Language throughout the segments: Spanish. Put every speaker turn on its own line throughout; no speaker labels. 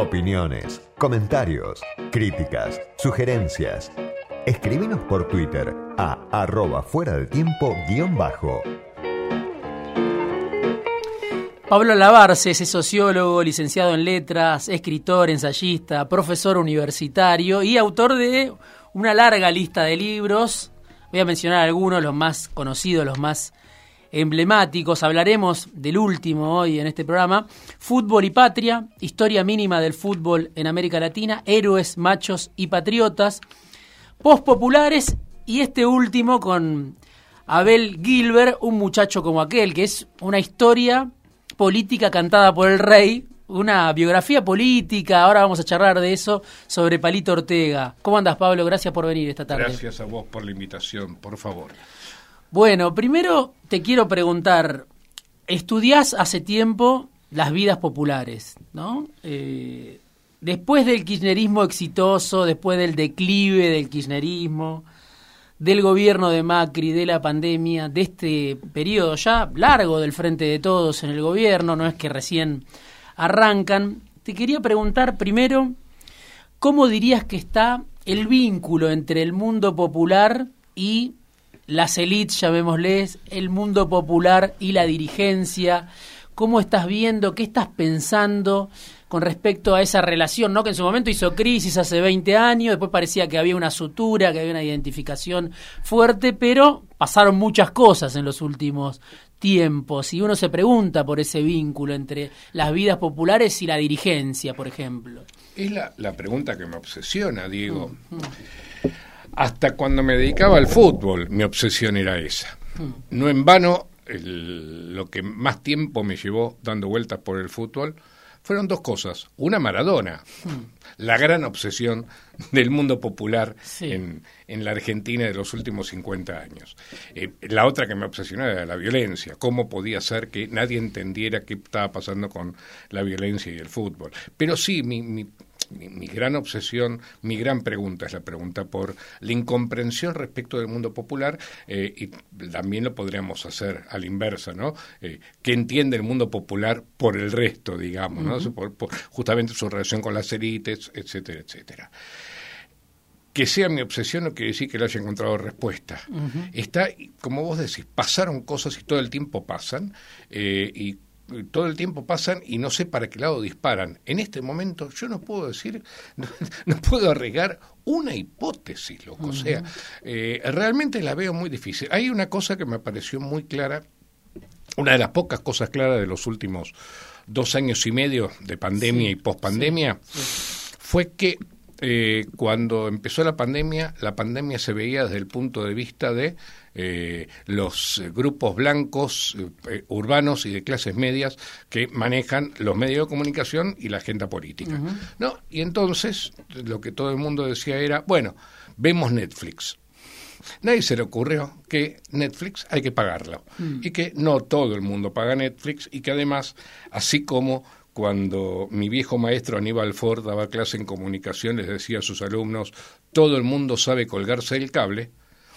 Opiniones, comentarios, críticas, sugerencias. Escríbenos por Twitter a arroba fuera del tiempo guion bajo.
Pablo Lavarce es sociólogo, licenciado en letras, escritor, ensayista, profesor universitario y autor de una larga lista de libros. Voy a mencionar algunos, los más conocidos, los más emblemáticos. Hablaremos del último hoy en este programa. Fútbol y Patria, historia mínima del fútbol en América Latina, héroes, machos y patriotas, populares y este último con Abel Gilbert, un muchacho como aquel, que es una historia política cantada por el rey, una biografía política, ahora vamos a charlar de eso, sobre Palito Ortega. ¿Cómo andas, Pablo? Gracias por venir esta tarde.
Gracias a vos por la invitación, por favor.
Bueno, primero te quiero preguntar, estudiás hace tiempo las vidas populares, ¿no? Eh, después del kirchnerismo exitoso, después del declive del kirchnerismo, del gobierno de Macri, de la pandemia, de este periodo ya largo del frente de todos en el gobierno, no es que recién arrancan. Te quería preguntar primero, ¿cómo dirías que está el vínculo entre el mundo popular y las élites, llamémosles, el mundo popular y la dirigencia? ¿Cómo estás viendo? ¿Qué estás pensando? con respecto a esa relación, ¿no? Que en su momento hizo crisis hace 20 años, después parecía que había una sutura, que había una identificación fuerte, pero pasaron muchas cosas en los últimos tiempos y uno se pregunta por ese vínculo entre las vidas populares y la dirigencia, por ejemplo.
Es la, pregunta que me obsesiona, Diego. Mm, mm. Hasta cuando me dedicaba al fútbol, mi obsesión era esa. No en vano, lo que más tiempo me llevó dando vueltas por el fútbol fueron dos cosas. Una Maradona, la gran obsesión del mundo popular en, en, la Argentina de los últimos 50 años. Eh, la otra que me obsesionó era la violencia. ¿Cómo podía ser que nadie entendiera qué estaba pasando con la violencia y el fútbol? Pero sí, mi, mi mi, gran obsesión, mi gran pregunta es la pregunta por la incomprensión respecto del mundo popular eh, y también lo podríamos hacer a la inversa, ¿no? Eh, ¿Qué entiende el mundo popular por el resto, digamos, ¿no? por, justamente su relación con las élites, etcétera, etcétera que sea mi obsesión no quiere decir que le haya encontrado respuesta. Está, como vos decís, pasaron cosas y todo el tiempo pasan, eh, y todo el tiempo pasan y no sé para qué lado disparan. En este momento yo no puedo decir, no, puedo arriesgar una hipótesis, loco. O sea, eh, realmente la veo muy difícil. Hay una cosa que me pareció muy clara, una de las pocas cosas claras de los últimos dos años y medio de pandemia y pospandemia, fue que eh, cuando empezó la pandemia, la pandemia se veía desde el punto de vista de eh, los grupos blancos eh, urbanos y de clases medias que manejan los medios de comunicación y la agenda política. ¿no? Y entonces lo que todo el mundo decía era, bueno, vemos Netflix. Nadie se le ocurrió que Netflix hay que pagarlo mm. y que no todo el mundo paga Netflix y que además, así como cuando mi viejo maestro Aníbal Ford daba clase en comunicación, les decía a sus alumnos, todo el mundo sabe colgarse el cable,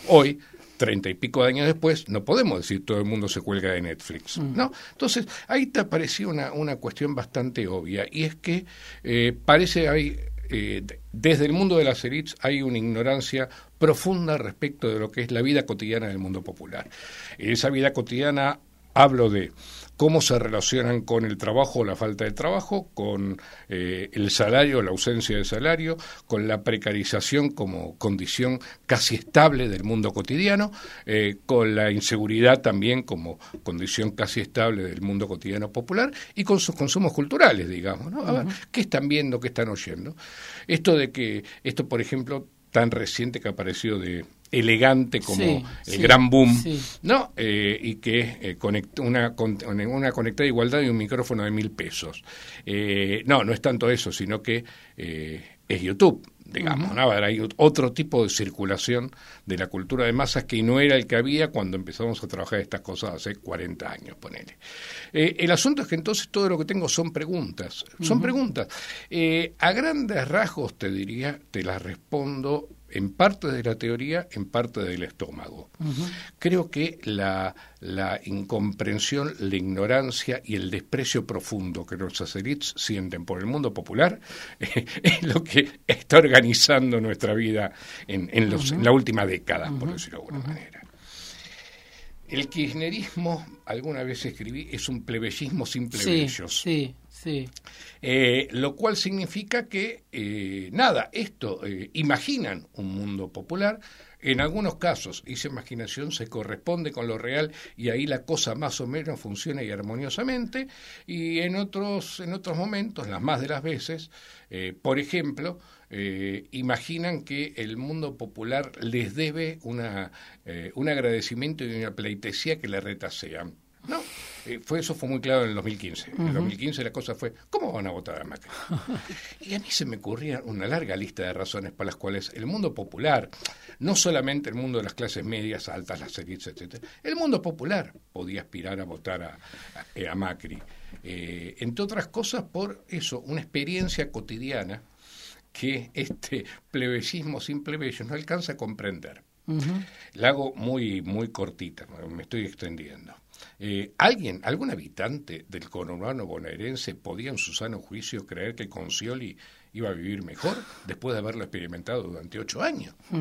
hoy treinta y pico de años después, no podemos decir todo el mundo se cuelga de Netflix, mm. ¿no? Entonces, ahí te apareció una, una cuestión bastante obvia, y es que eh, parece hay eh, desde el mundo de las élites hay una ignorancia profunda respecto de lo que es la vida cotidiana del mundo popular. Esa vida cotidiana hablo de cómo se relacionan con el trabajo o la falta de trabajo, con eh, el salario o la ausencia de salario, con la precarización como condición casi estable del mundo cotidiano, eh, con la inseguridad también como condición casi estable del mundo cotidiano popular y con sus consumos culturales, digamos. ¿no? A ver, ¿qué están viendo, qué están oyendo? Esto de que, esto por ejemplo, tan reciente que apareció de elegante como el gran boom, ¿no? Eh, y que eh, una, una conectada igualdad y un micrófono de mil pesos. Eh, no, no es tanto eso, sino que es YouTube digamos, ¿no? hay otro tipo de circulación de la cultura de masas que no era el que había cuando empezamos a trabajar estas cosas hace 40 años, ponele. el asunto es que entonces todo lo que tengo son preguntas, son preguntas. a grandes rasgos te diría, te las respondo en parte de la teoría, en parte del estómago. Creo que la, la incomprensión, la ignorancia y el desprecio profundo que los élites sienten por el mundo popular es lo que está organizando nuestra vida en, en, la última década, por decirlo de alguna manera. El kirchnerismo, alguna vez escribí, es un plebeyismo sin plebeyos.
Sí, sí,
eh, lo cual significa que, eh, nada, esto, eh, imaginan un mundo popular, en algunos casos esa imaginación se corresponde con lo real y ahí la cosa más o menos funciona y armoniosamente, y en otros, en otros momentos, las más de las veces, por ejemplo, eh, imaginan que el mundo popular les debe una, eh, un agradecimiento y una pleitesía que le retasean. No, eh, fue, eso fue muy claro en el 2015. En el 2015 la cosa fue, ¿cómo van a votar a Macri? y a mí se me ocurría una larga lista de razones para las cuales el mundo popular, no solamente el mundo de las clases medias, altas, las élites, etc., el mundo popular podía aspirar a votar a, a, Macri. entre otras cosas, por eso, una experiencia cotidiana que este plebeyismo sin plebeyos no alcanza a comprender. La hago muy, muy cortita, me estoy extendiendo. Eh, ¿Alguien, algún habitante del conurbano bonaerense podía en su sano juicio creer que Concioli iba a vivir mejor después de haberlo experimentado durante ocho años? Mm,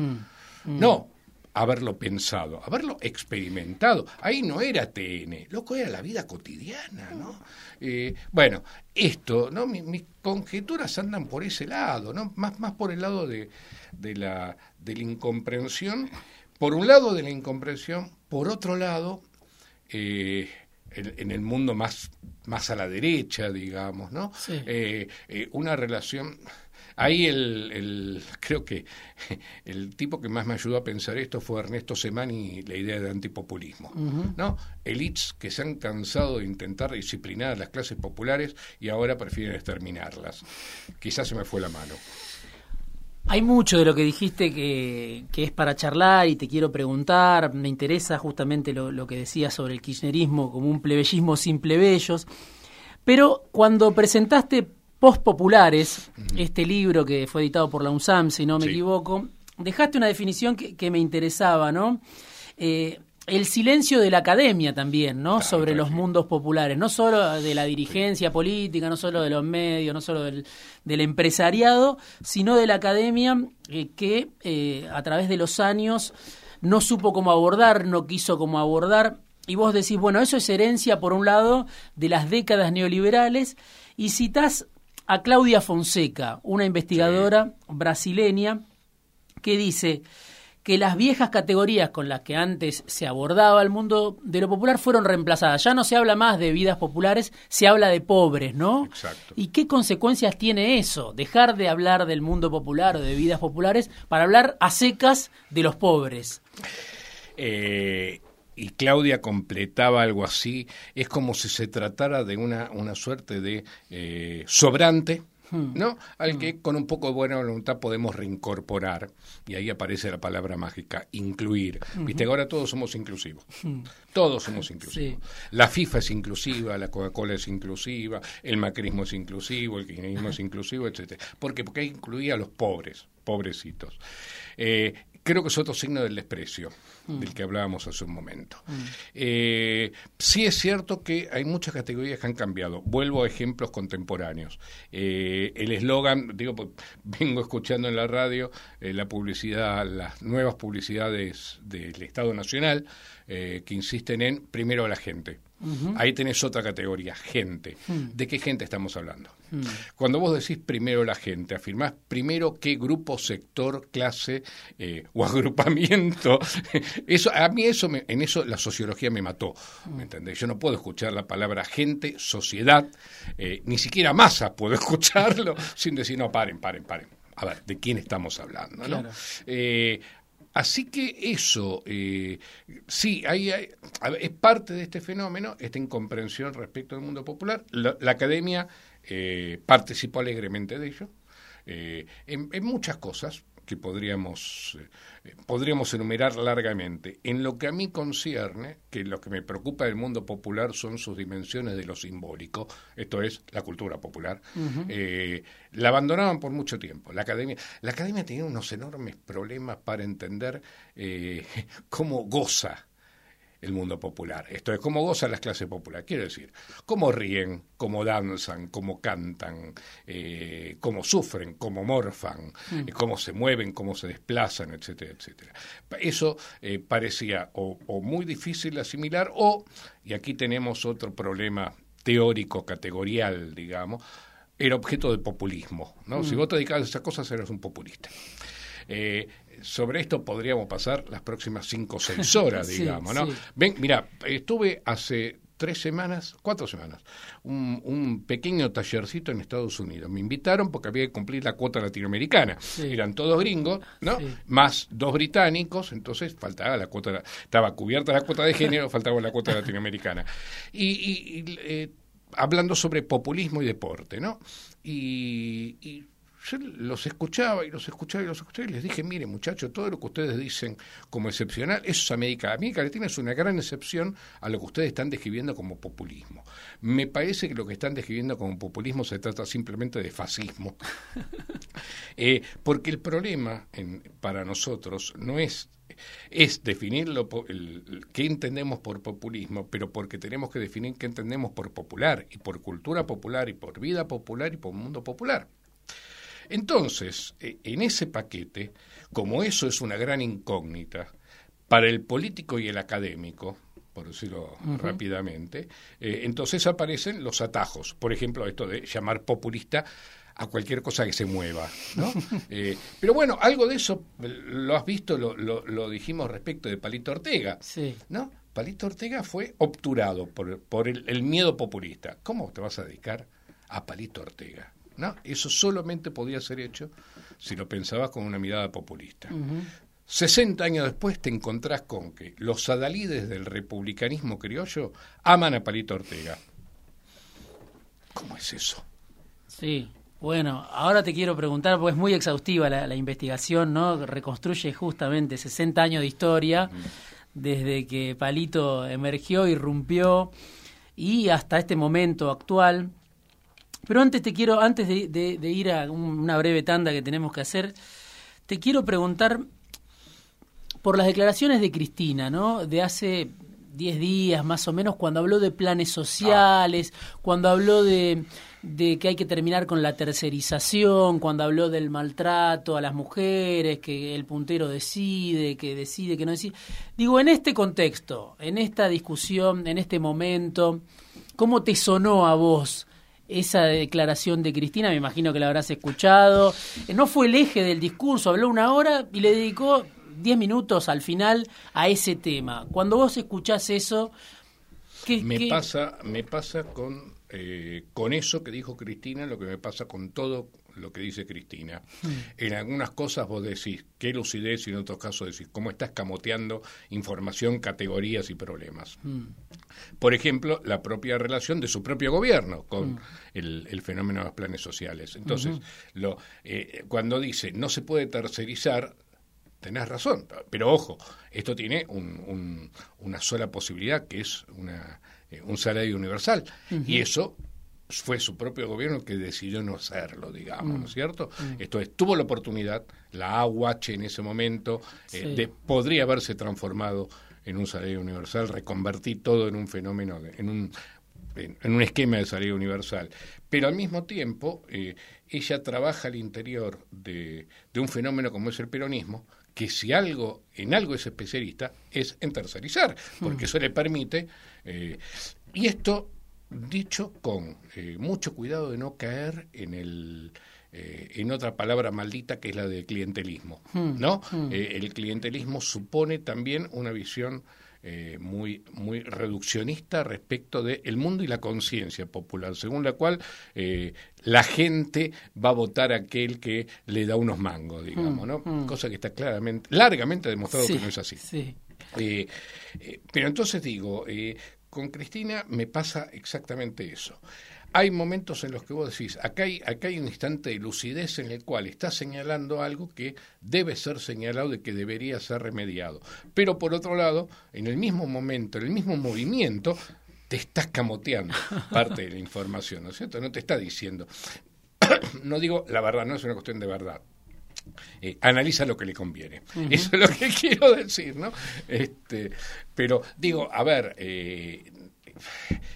mm. No, haberlo pensado, haberlo experimentado. Ahí no era TN, loco, era la vida cotidiana, ¿no? Eh, bueno, esto, ¿no? mis conjeturas andan por ese lado, ¿no? Más, más por el lado de, de, la, de la incomprensión, por un lado de la incomprensión, por otro lado, eh, en, el mundo más, más a la derecha, digamos, ¿no? Eh, una relación Ahí el, el, creo que el tipo que más me ayudó a pensar esto fue Ernesto Semani, la idea de antipopulismo. ¿no? Elites que se han cansado de intentar disciplinar a las clases populares y ahora prefieren exterminarlas. Quizás se me fue la mano.
Hay mucho de lo que dijiste que, que, es para charlar y te quiero preguntar. Me interesa justamente lo, lo que decías sobre el kirchnerismo como un plebeyismo sin plebeyos. Pero cuando presentaste Populares, este libro que fue editado por la UNSAM, si no me equivoco, dejaste una definición que, me interesaba, ¿no? Eh, el silencio de la academia también, ¿no? Sobre los mundos populares, no solo de la dirigencia política, no solo de los medios, no solo del, empresariado, sino de la academia eh, que eh, a través de los años no supo cómo abordar, no quiso cómo abordar. Y vos decís, bueno, eso es herencia, por un lado, de las décadas neoliberales, y citás a Claudia Fonseca, una investigadora brasileña, que dice que las viejas categorías con las que antes se abordaba el mundo de lo popular fueron reemplazadas. Ya no se habla más de vidas populares, se habla de pobres, ¿no?
Exacto.
¿Y qué consecuencias tiene eso? Dejar de hablar del mundo popular o de vidas populares para hablar a secas de los pobres.
Eh, y Claudia completaba algo así, es como si se tratara de una, una suerte de eh, sobrante. ¿No? Al que hmm. con un poco de buena voluntad podemos reincorporar, y ahí aparece la palabra mágica, incluir. Hmm. Viste, ahora todos somos inclusivos. Todos somos inclusivos. La FIFA es inclusiva, la Coca-Cola es inclusiva, el macrismo es inclusivo, el kirchnerismo es inclusivo, etcétera. ¿Por qué? Porque incluía a los pobres, pobrecitos. Eh, creo que es otro signo del desprecio mm. del que hablábamos hace un momento. Mm. Eh, sí es cierto que hay muchas categorías que han cambiado. Vuelvo a ejemplos contemporáneos. Eh, el eslogan, digo, pues, vengo escuchando en la radio eh, la publicidad, las nuevas publicidades del Estado Nacional que insisten en primero a la gente. Ahí tenés otra categoría, gente. Mm. ¿De qué gente estamos hablando? Mm. Cuando vos decís primero la gente, afirmás primero qué grupo, sector, clase eh, o agrupamiento. eso A mí eso en eso la sociología me mató, ¿me mm. entendés? Yo no puedo escuchar la palabra gente, sociedad, eh, ni siquiera masa puedo escucharlo sin decir, no, paren, paren, paren. A ver, ¿de quién estamos hablando? ¿no? Eh, Así que eso, eh, sí, hay, es parte de este fenómeno, esta incomprensión respecto al mundo popular. La, academia eh, participó alegremente de ello, eh, en, muchas cosas. Que podríamos, eh, podríamos enumerar largamente. En lo que a mí concierne, que lo que me preocupa del mundo popular son sus dimensiones de lo simbólico, esto es la cultura popular, eh, la abandonaban por mucho tiempo. La academia, la academia tenía unos enormes problemas para entender eh, cómo goza el mundo popular. Esto es cómo gozan las clases populares. Quiero decir, cómo ríen, cómo danzan, cómo cantan, eh, cómo sufren, cómo morfan, mm. eh, cómo se mueven, cómo se desplazan, etcétera, etcétera. Eso eh, parecía o, muy difícil de asimilar o, y aquí tenemos otro problema teórico, categorial, digamos, era objeto de populismo. ¿no? Si mm. vos te dedicabas a esas cosas, eras un populista. Eh, sobre esto podríamos pasar las próximas cinco o seis horas, digamos, ¿no? Ven, mira, estuve hace tres semanas, cuatro semanas, un, pequeño tallercito en Estados Unidos. Me invitaron porque había que cumplir la cuota latinoamericana. Eran todos gringos, ¿no? Más dos británicos, entonces faltaba la cuota, estaba cubierta la cuota de género, faltaba la cuota latinoamericana. Y, eh, hablando sobre populismo y deporte, ¿no? y yo los escuchaba y los escuchaba y los escuchaba y les dije, mire muchachos, todo lo que ustedes dicen como excepcional, eso es América. América Latina es una gran excepción a lo que ustedes están describiendo como populismo. Me parece que lo que están describiendo como populismo se trata simplemente de fascismo. Eh, porque el problema para nosotros no es es definir lo, qué entendemos por populismo, pero porque tenemos que definir qué entendemos por popular, y por cultura popular, y por vida popular, y por mundo popular. Entonces, eh, en ese paquete, como eso es una gran incógnita para el político y el académico, por decirlo rápidamente, eh, entonces aparecen los atajos. Por ejemplo, esto de llamar populista a cualquier cosa que se mueva, ¿no? Eh, pero bueno, algo de eso lo has visto, lo, lo, dijimos respecto de Palito Ortega, sí. ¿no? Palito Ortega fue obturado por, por el, el, miedo populista. ¿Cómo te vas a dedicar a Palito Ortega? No, eso solamente podía ser hecho si lo pensabas con una mirada populista. 60 años después te encontrás con que los adalides del republicanismo criollo aman a Palito Ortega. ¿Cómo es eso?
Sí, bueno, ahora te quiero preguntar, porque es muy exhaustiva la, investigación, ¿no? Reconstruye justamente 60 años de historia, desde que Palito emergió, irrumpió, y hasta este momento actual. Pero antes te quiero, antes de, ir a una breve tanda que tenemos que hacer, te quiero preguntar por las declaraciones de Cristina, ¿no? De hace 10 días más o menos, cuando habló de planes sociales, cuando habló de, de, que hay que terminar con la tercerización, cuando habló del maltrato a las mujeres, que el puntero decide, que decide, que no decide. Digo, en este contexto, en esta discusión, en este momento, ¿cómo te sonó a vos? Esa declaración de Cristina, me imagino que la habrás escuchado. Eh, no fue el eje del discurso, habló una hora y le dedicó diez minutos al final a ese tema. Cuando vos escuchás eso,
¿qué, me pasa me pasa con eh, con eso que dijo Cristina, lo que me pasa con todo lo que dice Cristina. Mm. En algunas cosas vos decís qué lucidez y en otros casos decís cómo estás camoteando información, categorías y problemas. Mm. Por ejemplo, la propia relación de su propio gobierno con mm. el, fenómeno de los planes sociales. Entonces, lo, eh, cuando dice no se puede tercerizar, tenés razón, pero ojo, esto tiene una sola posibilidad que es una, eh, un salario universal. Y eso fue su propio gobierno que decidió no hacerlo, digamos, ¿no es mm. cierto? Mm. Esto es, tuvo la oportunidad, la AUH en ese momento, eh, de, podría haberse transformado en un salario universal, reconvertir todo en un fenómeno, en un, en, un esquema de salario universal. Pero al mismo tiempo, eh, ella trabaja al interior de, de un fenómeno como es el peronismo, que si algo, en algo es especialista, es en tercerizar, porque mm. eso le permite... Eh, y esto dicho con eh, mucho cuidado de no caer en el eh, en otra palabra maldita que es la de clientelismo, hmm, ¿no? Hmm. Eh, el clientelismo supone también una visión muy muy reduccionista respecto del mundo y la conciencia popular, según la cual la gente va a votar a aquel que le da unos mangos, digamos, hmm, ¿no? Cosa que está claramente, largamente demostrado que no es así. pero entonces digo, con Cristina me pasa exactamente eso. hay momentos en los que vos decís, acá hay, acá hay un instante de lucidez en el cual está señalando algo que debe ser señalado y que debería ser remediado. Pero por otro lado, en el mismo momento, en el mismo movimiento, te estás camoteando parte de la información, ¿no es cierto? No te está diciendo. no digo la verdad, no es una cuestión de verdad. Eh, analiza lo que le conviene. Eso es lo que quiero decir, ¿no? Este, pero digo, a ver, eh,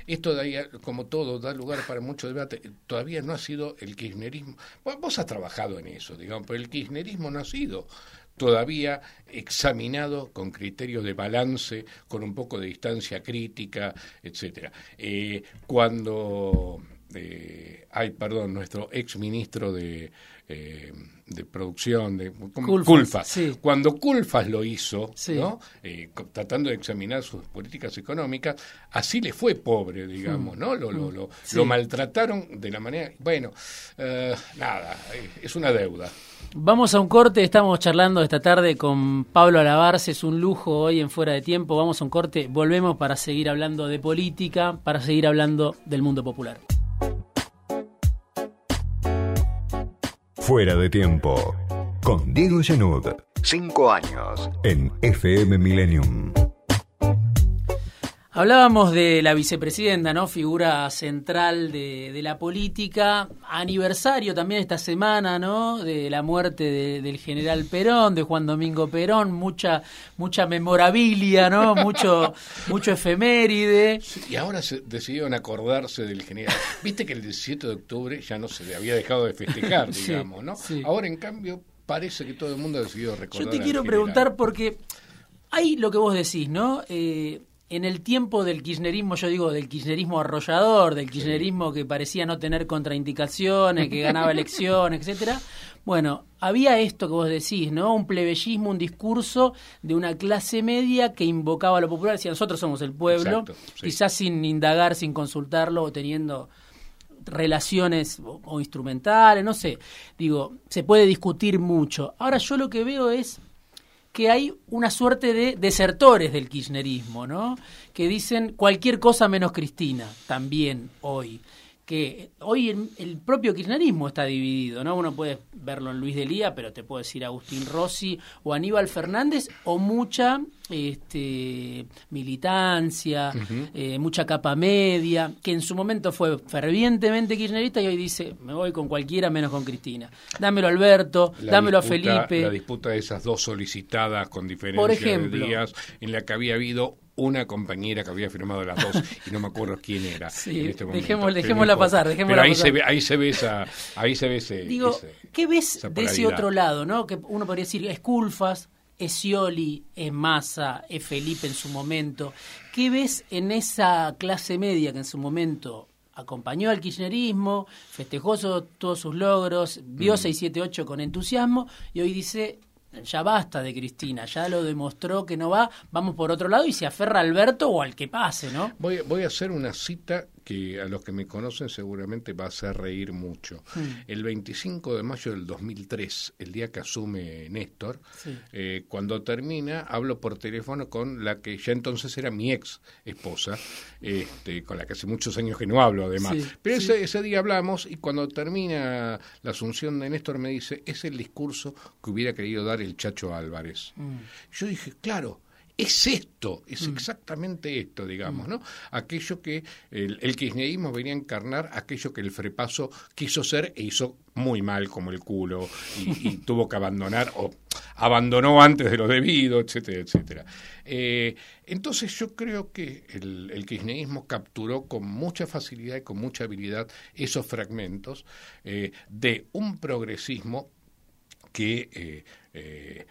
esto todavía, como todo, da lugar para mucho debate. Todavía no ha sido el kirchnerismo. vos has trabajado en eso, digamos, pero el kirchnerismo no ha sido todavía examinado con criterios de balance, con un poco de distancia crítica, etcétera. Eh, cuando eh, hay, perdón, nuestro ex ministro de eh, de producción, de Culfas. Cuando Culfas lo hizo, ¿no? Eh, tratando de examinar sus políticas económicas, así le fue pobre, digamos, mm. ¿no? Lo, lo, lo, lo, maltrataron de la manera... Bueno, eh, nada, es una deuda.
Vamos a un corte, estamos charlando esta tarde con Pablo Alabarce, es un lujo hoy en Fuera de Tiempo, vamos a un corte, volvemos para seguir hablando de política, para seguir hablando del mundo popular.
Fuera de tiempo. Con Diego Genud. Cinco años. En FM Millennium.
Hablábamos de la vicepresidenta, ¿no? Figura central de, la política. Aniversario también esta semana, ¿no? De la muerte del general Perón, de Juan Domingo Perón. Mucha, mucha memorabilia, ¿no? Mucho, mucho efeméride.
y ahora se decidieron acordarse del general. Viste que el 17 de octubre ya no se le había dejado de festejar, digamos, ¿no? Ahora, en cambio, parece que todo el mundo ha decidido recordar.
Yo te quiero preguntar porque hay lo que vos decís, ¿no? Eh, en el tiempo del kirchnerismo, yo digo del kirchnerismo arrollador, del kirchnerismo que parecía no tener contraindicaciones, que ganaba elecciones, etcétera. Bueno, había esto que vos decís, ¿no? Un plebeyismo, un discurso de una clase media que invocaba a lo popular, decía nosotros somos el pueblo, quizás sin indagar, sin consultarlo o teniendo relaciones o instrumentales, no sé. Digo, se puede discutir mucho. Ahora yo lo que veo es que hay una suerte de desertores del kirchnerismo, ¿no? Que dicen cualquier cosa menos Cristina, también hoy que hoy el, propio kirchnerismo está dividido, ¿no? Uno puede verlo en Luis Delía, pero te puedo decir Agustín Rossi o Aníbal Fernández, o mucha este, militancia, eh, mucha capa media, que en su momento fue fervientemente kirchnerista y hoy dice, me voy con cualquiera menos con Cristina. Dámelo a Alberto, dámelo a Felipe.
La disputa de esas dos solicitadas con diferencia de días, en la que había habido una compañera que había firmado las dos y no me acuerdo quién era en este momento.
dejémosla pasar,
Pero ahí se ve, ahí se ve esa, ahí se ve ese.
Digo, ¿qué ves de ese otro lado, no? Que uno podría decir es Culfas, es Scioli, es Massa, es Felipe en su momento. ¿Qué ves en esa clase media que en su momento acompañó al kirchnerismo, festejó todos sus logros, vio mm. 678 con entusiasmo y hoy dice ya basta de Cristina, ya lo demostró que no va, vamos por otro lado y se aferra Alberto o al que pase, ¿no?
Voy, voy a hacer una cita que a los que me conocen seguramente va a hacer reír mucho. Hmm. El 25 de mayo del 2003, el día que asume Néstor, eh, cuando termina, hablo por teléfono con la que ya entonces era mi ex esposa, este, con la que hace muchos años que no hablo además. Pero ese, ese día hablamos y cuando termina la asunción de Néstor me dice, es el discurso que hubiera querido dar el Chacho Álvarez. Hmm. Yo dije, claro, es esto, es mm. exactamente esto, digamos, ¿no? Aquello que el, el, kirchnerismo venía a encarnar, aquello que el frepaso quiso ser e hizo muy mal como el culo y, tuvo que abandonar o abandonó antes de lo debido, etcétera, etcétera. Eh, entonces yo creo que el, kirchnerismo capturó con mucha facilidad y con mucha habilidad esos fragmentos eh, de un progresismo que eh,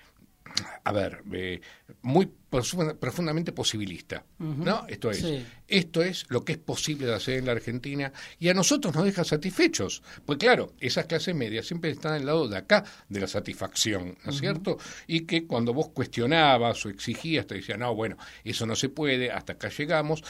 a ver, eh, muy profundamente posibilista, ¿no? Esto es, esto es lo que es posible de hacer en la Argentina y a nosotros nos deja satisfechos, pues claro, esas clases medias siempre están al lado de acá de la satisfacción, ¿no es cierto? Y que cuando vos cuestionabas o exigías te decían, no, bueno, eso no se puede, hasta acá llegamos,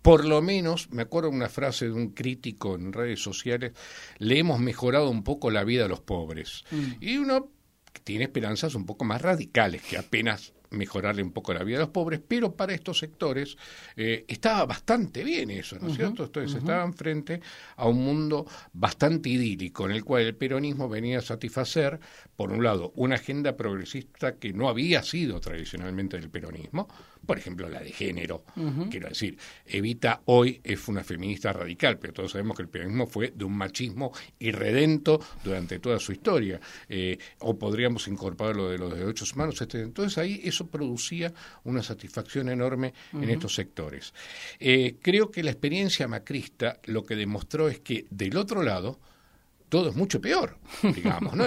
por lo menos, me acuerdo una frase de un crítico en redes sociales, le hemos mejorado un poco la vida a los pobres. Mm. Y uno tiene esperanzas un poco más radicales que apenas mejorarle un poco la vida a los pobres, pero para estos sectores eh, estaba bastante bien eso, ¿no es cierto? Entonces estaban frente a un mundo bastante idílico en el cual el peronismo venía a satisfacer, por un lado, una agenda progresista que no había sido tradicionalmente del peronismo, por ejemplo, la de género, quiero decir, Evita hoy es una feminista radical, pero todos sabemos que el peronismo fue de un machismo irredento durante toda su historia, eh, o podríamos incorporar lo de los derechos humanos. Entonces ahí eso producía una satisfacción enorme en estos sectores. Eh, creo que la experiencia macrista lo que demostró es que del otro lado, todo es mucho peor, digamos, ¿no?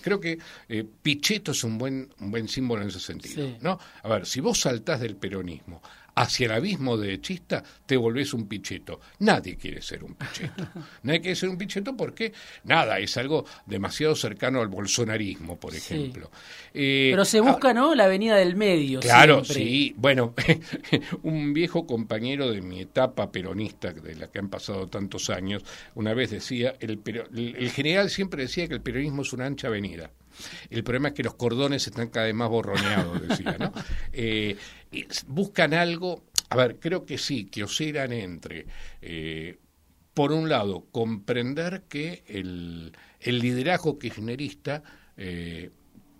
creo que eh, Pichetto es un buen, un buen símbolo en ese sentido, ¿no? A ver, si vos saltás del peronismo hacia el abismo de chista, te volvés un picheto. Nadie quiere ser un picheto. Nadie quiere ser un picheto porque, nada, es algo demasiado cercano al bolsonarismo, por ejemplo.
Eh, Pero se busca, ah, ¿no? La avenida del medio.
Claro, sí. Bueno, un viejo compañero de mi etapa peronista, de la que han pasado tantos años, una vez decía, el, el general siempre decía que el peronismo es una ancha avenida. El problema es que los cordones están cada vez más borroneados, decía, ¿no? Eh, buscan algo, a ver, creo que sí, que oscilan entre, eh, por un lado, comprender que el, liderazgo kirchnerista eh,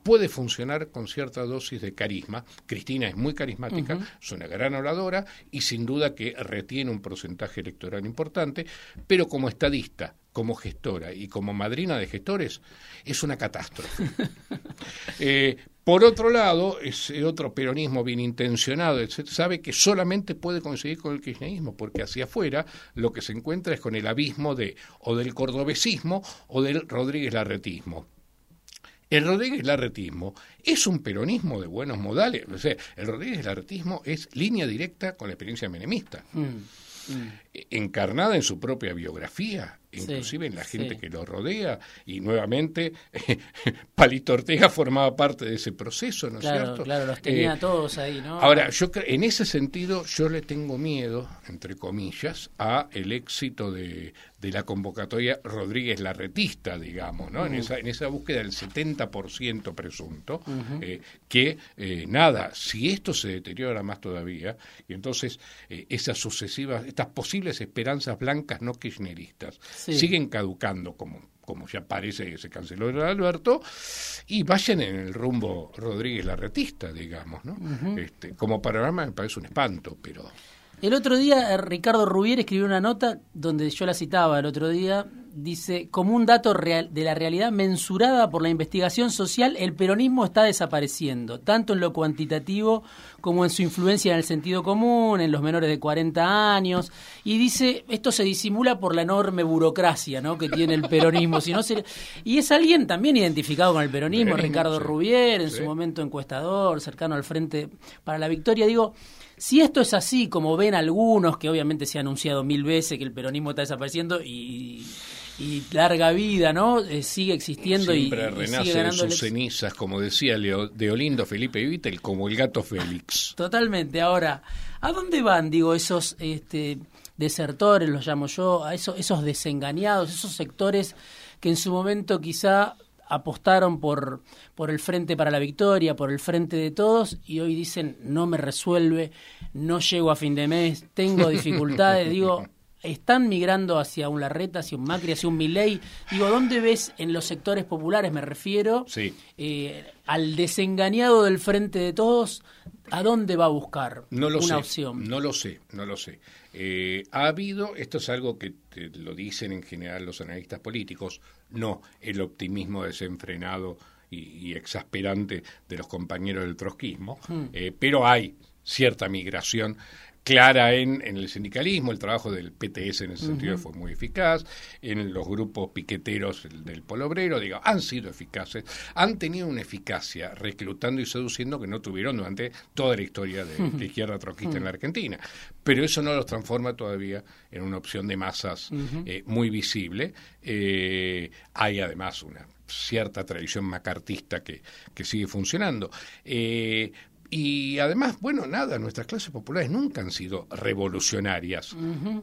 puede funcionar con cierta dosis de carisma. Cristina es muy carismática, es una gran oradora y sin duda que retiene un porcentaje electoral importante, pero como estadista, como gestora y como madrina de gestores, es una catástrofe. Eh, por otro lado, ese otro peronismo bien intencionado sabe que solamente puede conseguir con el kirchnerismo, porque hacia afuera lo que se encuentra es con el abismo de o del cordobesismo o del Rodríguez Larretismo. El Rodríguez Larretismo es un peronismo de buenos modales. O sea, el Rodríguez Larretismo es línea directa con la experiencia menemista. Mm, mm. Encarnada en su propia biografía, inclusive en la gente que lo rodea, y nuevamente Palito Ortega formaba parte de ese proceso, ¿no es cierto?
Claro, los tenía eh, todos ahí, ¿no?
Ahora, yo en ese sentido, yo le tengo miedo, entre comillas, a el éxito de, de la convocatoria Rodríguez Larretista, digamos, ¿no? en, esa, en esa búsqueda del 70% presunto, eh, que eh, nada, si esto se deteriora más todavía, y entonces esas sucesivas, estas posibles esperanzas blancas no kirchneristas, siguen caducando como como ya parece que se canceló el Alberto, y vayan en el rumbo Rodríguez Larretista, digamos, ¿no? este, como panorama me parece un espanto, pero...
El otro día eh, Ricardo Rubier escribió una nota donde yo la citaba el otro día, dice, como un dato real, de la realidad mensurada por la investigación social, el peronismo está desapareciendo, tanto en lo cuantitativo como en su influencia en el sentido común, en los menores de 40 años, y dice, esto se disimula por la enorme burocracia ¿no? que tiene el peronismo. si no Y es alguien también identificado con el peronismo, Ricardo Rubier, en su momento encuestador, cercano al Frente para la Victoria, digo... Si esto es así, como ven algunos, que obviamente se ha anunciado mil veces que el peronismo está desapareciendo y, larga vida, ¿no? Eh, sigue existiendo y,
renace de sus cenizas, como decía Leo, de Olindo Felipe Vittel, como el gato Félix.
Totalmente. Ahora, ¿a dónde van, digo, esos este, desertores, los llamo yo, a esos, esos desengañados, esos sectores que en su momento quizá apostaron por, por el Frente para la Victoria, por el Frente de Todos, y hoy dicen, no me resuelve, no llego a fin de mes, tengo dificultades, digo, están migrando hacia un Larreta, hacia un Macri, hacia un Milei. Digo, ¿dónde ves en los sectores populares, me refiero, eh, al desengañado del Frente de Todos, ¿a dónde va a buscar
no lo
una
sé,
opción?
No lo sé, no lo sé. Eh, ha habido, esto es algo que lo dicen en general los analistas políticos, no el optimismo desenfrenado y, exasperante de los compañeros del trotskismo, hmm. eh, pero hay cierta migración clara en, en, el sindicalismo, el trabajo del PTS en ese sentido fue muy eficaz, en los grupos piqueteros del Polo Obrero, digo, han sido eficaces, han tenido una eficacia reclutando y seduciendo que no tuvieron durante toda la historia de la izquierda troquista en la Argentina. Pero eso no los transforma todavía en una opción de masas eh, muy visible. Eh, hay además una cierta tradición macartista que, que sigue funcionando. Eh, y además, bueno, nada, nuestras clases populares nunca han sido revolucionarias,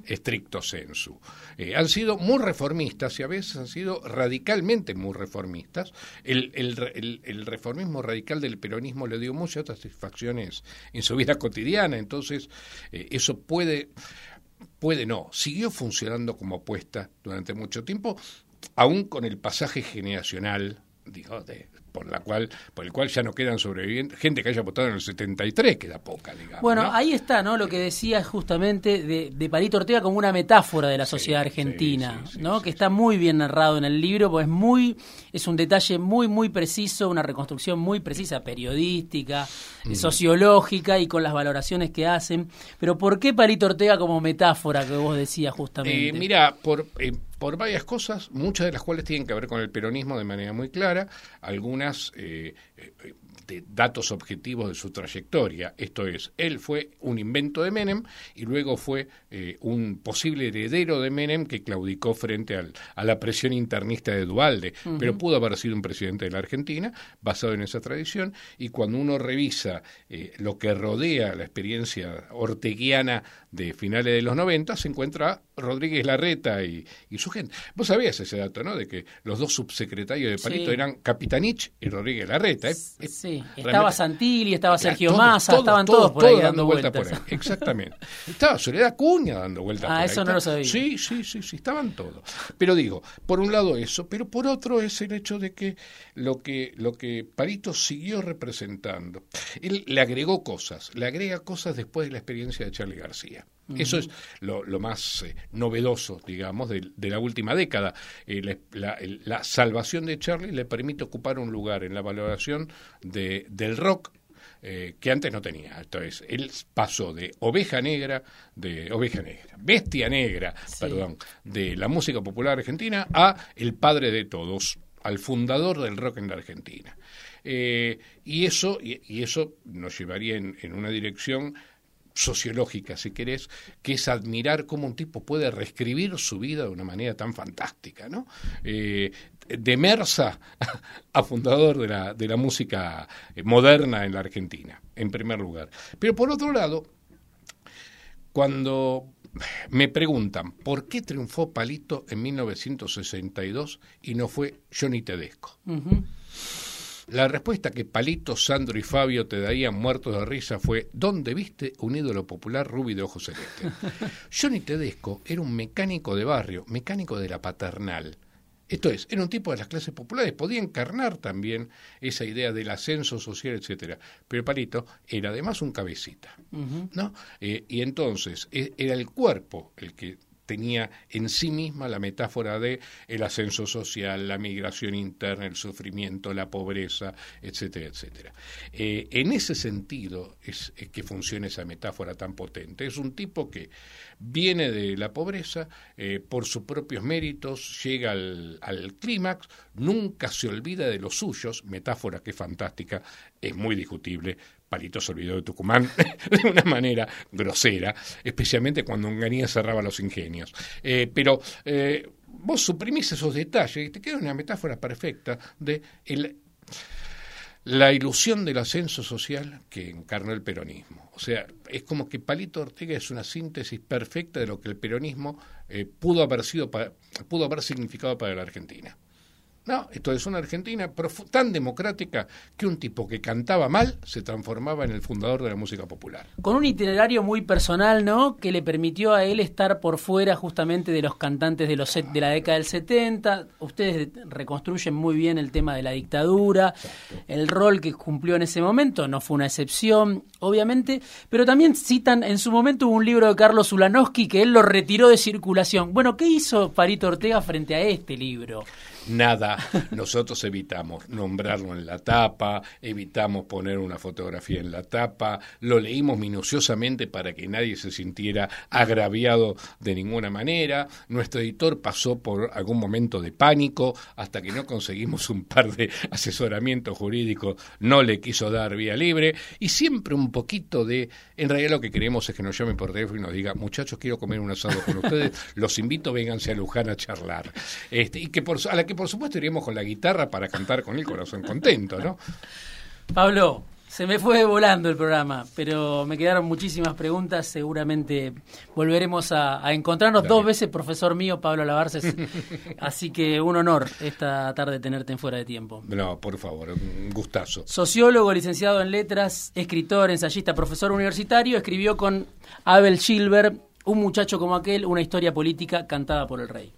estricto sensu. Eh, han sido muy reformistas y a veces han sido radicalmente muy reformistas. El, el, reformismo radical del peronismo le dio muchas satisfacciones en su vida cotidiana, entonces eh, eso puede, puede no, siguió funcionando como apuesta durante mucho tiempo, aún con el pasaje generacional digo, de, por la cual por el cual ya no quedan sobrevivientes gente que haya votado en el 73 queda poca digamos
bueno ahí está no lo que decía justamente de, de Palito Ortega como una metáfora de la sociedad argentina no que está muy bien narrado en el libro pues muy es un detalle muy muy preciso una reconstrucción muy precisa periodística mm. sociológica y con las valoraciones que hacen. Pero por qué Palito Ortega como metáfora que vos decías justamente
eh, mira por eh, por varias cosas, muchas de las cuales tienen que ver con el peronismo de manera muy clara, algunas eh, eh, datos objetivos de su trayectoria. Esto es, él fue un invento de Menem y luego fue eh, un posible heredero de Menem que claudicó frente al, a la presión internista de Dualde, pero pudo haber sido un presidente de la Argentina basado en esa tradición y cuando uno revisa eh, lo que rodea la experiencia orteguiana de finales de los 90, se encuentra Rodríguez Larreta y, su gente. Vos sabías ese dato, ¿no? De que los dos subsecretarios de Palito eran Capitanich y Rodríguez Larreta.
sí estaba Santilli, estaba Sergio Massa, estaban todos, por ahí dando vueltas. por ahí.
Exactamente. estaba Soledad Cuña dando vueltas
ah,
por
ahí. eso no lo sabía.
Sí, sí, sí, sí, estaban todos. Pero digo, por un lado eso, pero por otro es el hecho de que lo que, lo que Parito siguió representando, él le agregó cosas, le agrega cosas después de la experiencia de Charlie García. Eso es lo, más eh, novedoso, digamos, de, la última década. Eh, la, salvación de Charlie le permite ocupar un lugar en la valoración de, del rock eh, que antes no tenía. Entonces, él pasó de oveja negra, de oveja negra, bestia negra, perdón, de la música popular argentina a el padre de todos, al fundador del rock en la Argentina. y eso y, eso nos llevaría en una dirección sociológica, si querés, que es admirar cómo un tipo puede reescribir su vida de una manera tan fantástica, ¿no? Eh, de Mersa a fundador de la, de la música moderna en la Argentina, en primer lugar. Pero por otro lado, cuando me preguntan por qué triunfó Palito en 1962 y no fue Johnny Tedesco. La respuesta que Palito, Sandro y Fabio te darían muertos de risa fue ¿Dónde viste un ídolo popular rubio de ojos celeste? Johnny Tedesco era un mecánico de barrio, mecánico de la paternal. Esto es, era un tipo de las clases populares, podía encarnar también esa idea del ascenso social, etcétera. Pero Palito era además un cabecita, ¿no? Eh, y entonces e, era el cuerpo el que tenía en sí misma la metáfora de el ascenso social, la migración interna, el sufrimiento, la pobreza, etcétera, etcétera. Eh, en ese sentido es, que funciona esa metáfora tan potente. Es un tipo que viene de la pobreza, eh, por sus propios méritos, llega al, al clímax, nunca se olvida de los suyos, metáfora que es fantástica, es muy discutible, Palito se olvidó de Tucumán de una manera grosera, especialmente cuando Unganía cerraba los ingenios. Eh, pero eh, vos suprimís esos detalles y te queda una metáfora perfecta de la ilusión del ascenso social que encarnó el peronismo. O sea, es como que Palito Ortega es una síntesis perfecta de lo que el peronismo eh, pudo haber sido, pudo haber significado para la Argentina. No, esto es una Argentina tan democrática que un tipo que cantaba mal se transformaba en el fundador de la música popular.
Con un itinerario muy personal, ¿no? Que le permitió a él estar por fuera justamente de los cantantes de, los de la década del 70. Ustedes reconstruyen muy bien el tema de la dictadura, el rol que cumplió en ese momento, no fue una excepción, obviamente, pero también citan en su momento un libro de Carlos Ulanowski que él lo retiró de circulación. Bueno, ¿qué hizo Parito Ortega frente a este libro?
Nada. Nosotros evitamos nombrarlo en la tapa, evitamos poner una fotografía en la tapa, lo leímos minuciosamente para que nadie se sintiera agraviado de ninguna manera. Nuestro editor pasó por algún momento de pánico hasta que no conseguimos un par de asesoramientos jurídicos, no le quiso dar vía libre y siempre un poquito de, en realidad lo que queremos es que nos llame por teléfono y nos diga, muchachos, quiero comer un asado con ustedes, los invito, vénganse a Luján a charlar. Este, y que por, a la que por supuesto iríamos con la guitarra para cantar con el corazón contento, ¿no?
Pablo, Se me fue volando el programa, pero me quedaron muchísimas preguntas. Seguramente volveremos a, encontrarnos dos veces, profesor mío, Pablo Lavarces. Así que un honor esta tarde tenerte en fuera de tiempo.
No, por favor, un gustazo.
Sociólogo, licenciado en letras, escritor, ensayista, profesor universitario, escribió con Abel Schilber, Un muchacho como aquel, una historia política cantada por el rey.